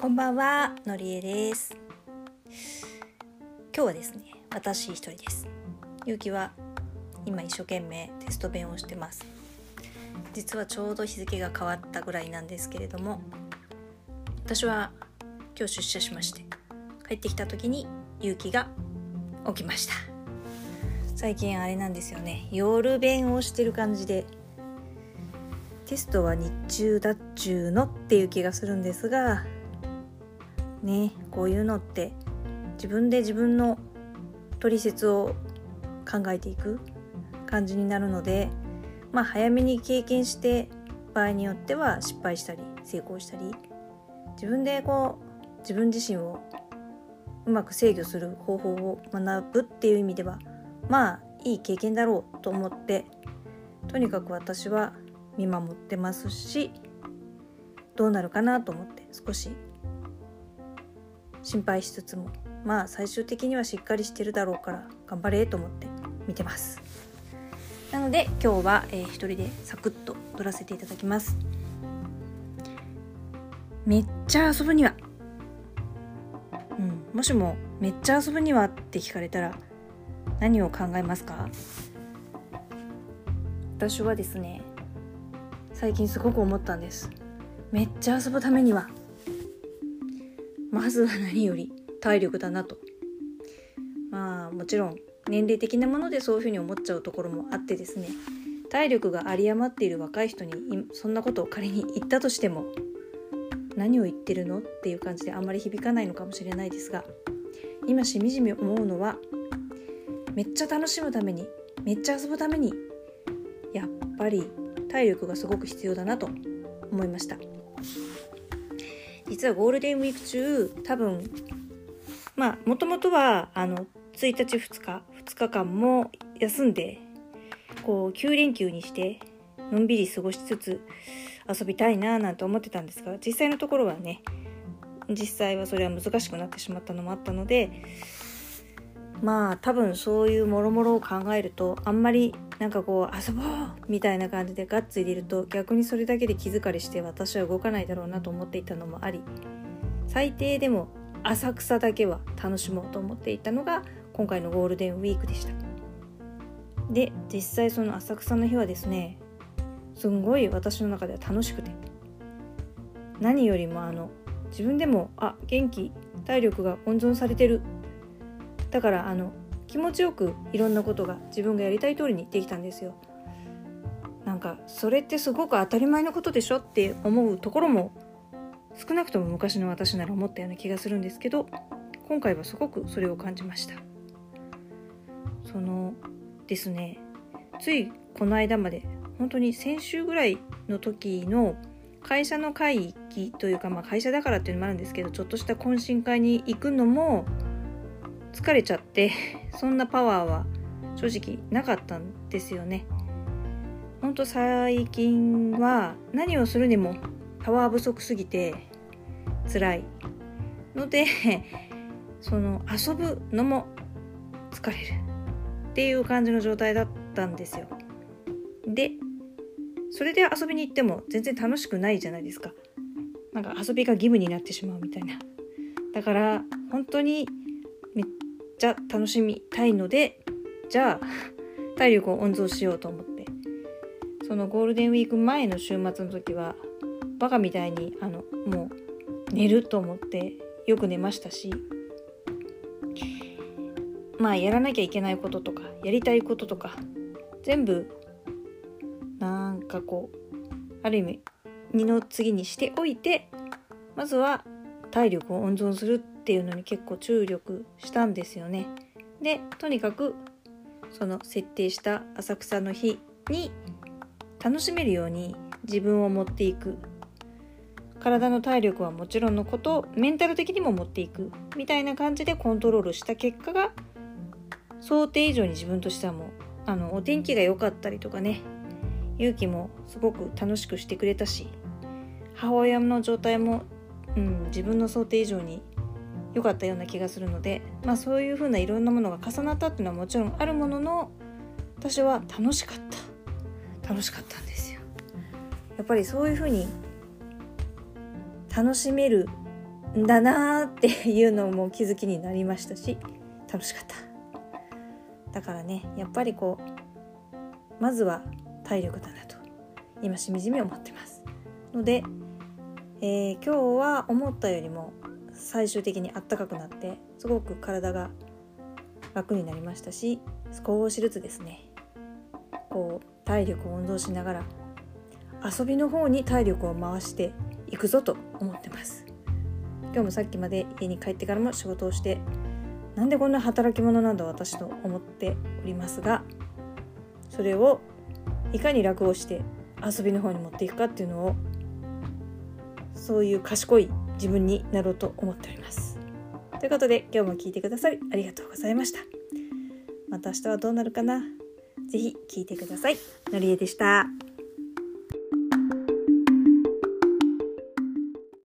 こんばんは、のりえです。今日はですね、私一人です。ゆうきは今一生懸命テスト勉をしてます。実はちょうど日付が変わったぐらいなんですけれども、私は今日出社しまして、帰ってきた時にゆうきが起きました。最近あれなんですよね、夜勉をしてる感じで、テストは日中だっちゅうのっていう気がするんですがねこういうのって自分で自分の取説を考えていく感じになるのでまあ早めに経験して場合によっては失敗したり成功したり自分でこう自分自身をうまく制御する方法を学ぶっていう意味ではまあいい経験だろうと思ってとにかく私は見守ってますしどうなるかなと思って少し心配しつつもまあ最終的にはしっかりしてるだろうから頑張れと思って見てます。なので今日は、えー、一人でサクッと撮らせていただきます。めっちゃ遊ぶには。うんもしもめっちゃ遊ぶにはって聞かれたら何を考えますか？私はですね最近すごく思ったんです。めっちゃ遊ぶためには。まずは何より体力だなと。まあもちろん年齢的なものでそういうふうに思っちゃうところもあってですね。体力が有り余っている若い人にそんなことを仮に言ったとしても何を言ってるのっていう感じであんまり響かないのかもしれないですが今しみじみ思うのはめっちゃ楽しむためにめっちゃ遊ぶためにやっぱり体力がすごく必要だなと思いました。実はゴールデンウィーク中多分まあもともとはあの1日2日2日間も休んでこう9連休にしてのんびり過ごしつつ遊びたいななんて思ってたんですが実際のところはね実際はそれは難しくなってしまったのもあったのでまあ多分そういうもろもろを考えるとあんまりなんかこう遊ぼうみたいな感じでガッツ入れると逆にそれだけで気疲れして私は動かないだろうなと思っていたのもあり。最低でも浅草だけは楽しもうと思っていたのが今回のゴールデンウィークでした。で実際その浅草の日はですねすんごい私の中では楽しくて。何よりもあの自分でもあ元気体力が温存されてるだからあの気持ちよくいろんなことが自分がやりたい通りにできたんですよ。なんかそれってすごく当たり前のことでしょって思うところも少なくとも昔の私なら思ったような気がするんですけど今回はすごくそれを感じました。そのですねついこの間まで本当に先週ぐらいの時の会社の会議というか、まあ、会社だからっていうのもあるんですけどちょっとした懇親会に行くのも疲れちゃってそんなパワーは正直なかったんですよね。ほんと最近は何をするにもパワー不足すぎて辛いので その遊ぶのも疲れるっていう感じの状態だったんですよ。でそれで遊びに行っても全然楽しくないじゃないですか。なんか遊びが義務になってしまうみたいな。だから本当にめっちゃ楽しみたいのでじゃあ体力を温存しようと思って。そのゴールデンウィーク前の週末の時はバカみたいにあのもう寝ると思ってよく寝ましたしまあやらなきゃいけないこととかやりたいこととか全部なんかこうある意味二の次にしておいてまずは体力を温存するっていうのに結構注力したんですよね。でとにかくその設定した浅草の日に楽しめるように自分を持っていく。体の体力はもちろんのことメンタル的にも持っていく。みたいな感じでコントロールした結果が想定以上に自分としてはもうあのお天気が良かったりとかね。勇気もすごく楽しくしてくれたし母親の状態も、うん、自分の想定以上に良かったような気がするので、まあ、そういうふうないろんなものが重なったっていうのはもちろんあるものの私は楽しかった。楽しかったんですよ。やっぱりそういうふうに楽しめるんだなーっていうのも気づきになりましたし楽しかった。だからねやっぱりこうまずは体力だなと今しみじみ思ってます。ので、えー、今日は思ったよりも最終的にあったかくなってすごく体が楽になりましたし少しずつですね。こう体力を運動しながら遊びの方に体力を回していくぞと思ってます。今日もさっきまで家に帰ってからも仕事をしてなんでこんな働き者なんだ私と思っておりますがそれをいかに楽をして遊びの方に持っていくかっていうのをそういう賢い自分になろうと思っております。ということで今日も聞いてくださりありがとうございました。また明日はどうなるかな？是非聞いてください。のりえでした。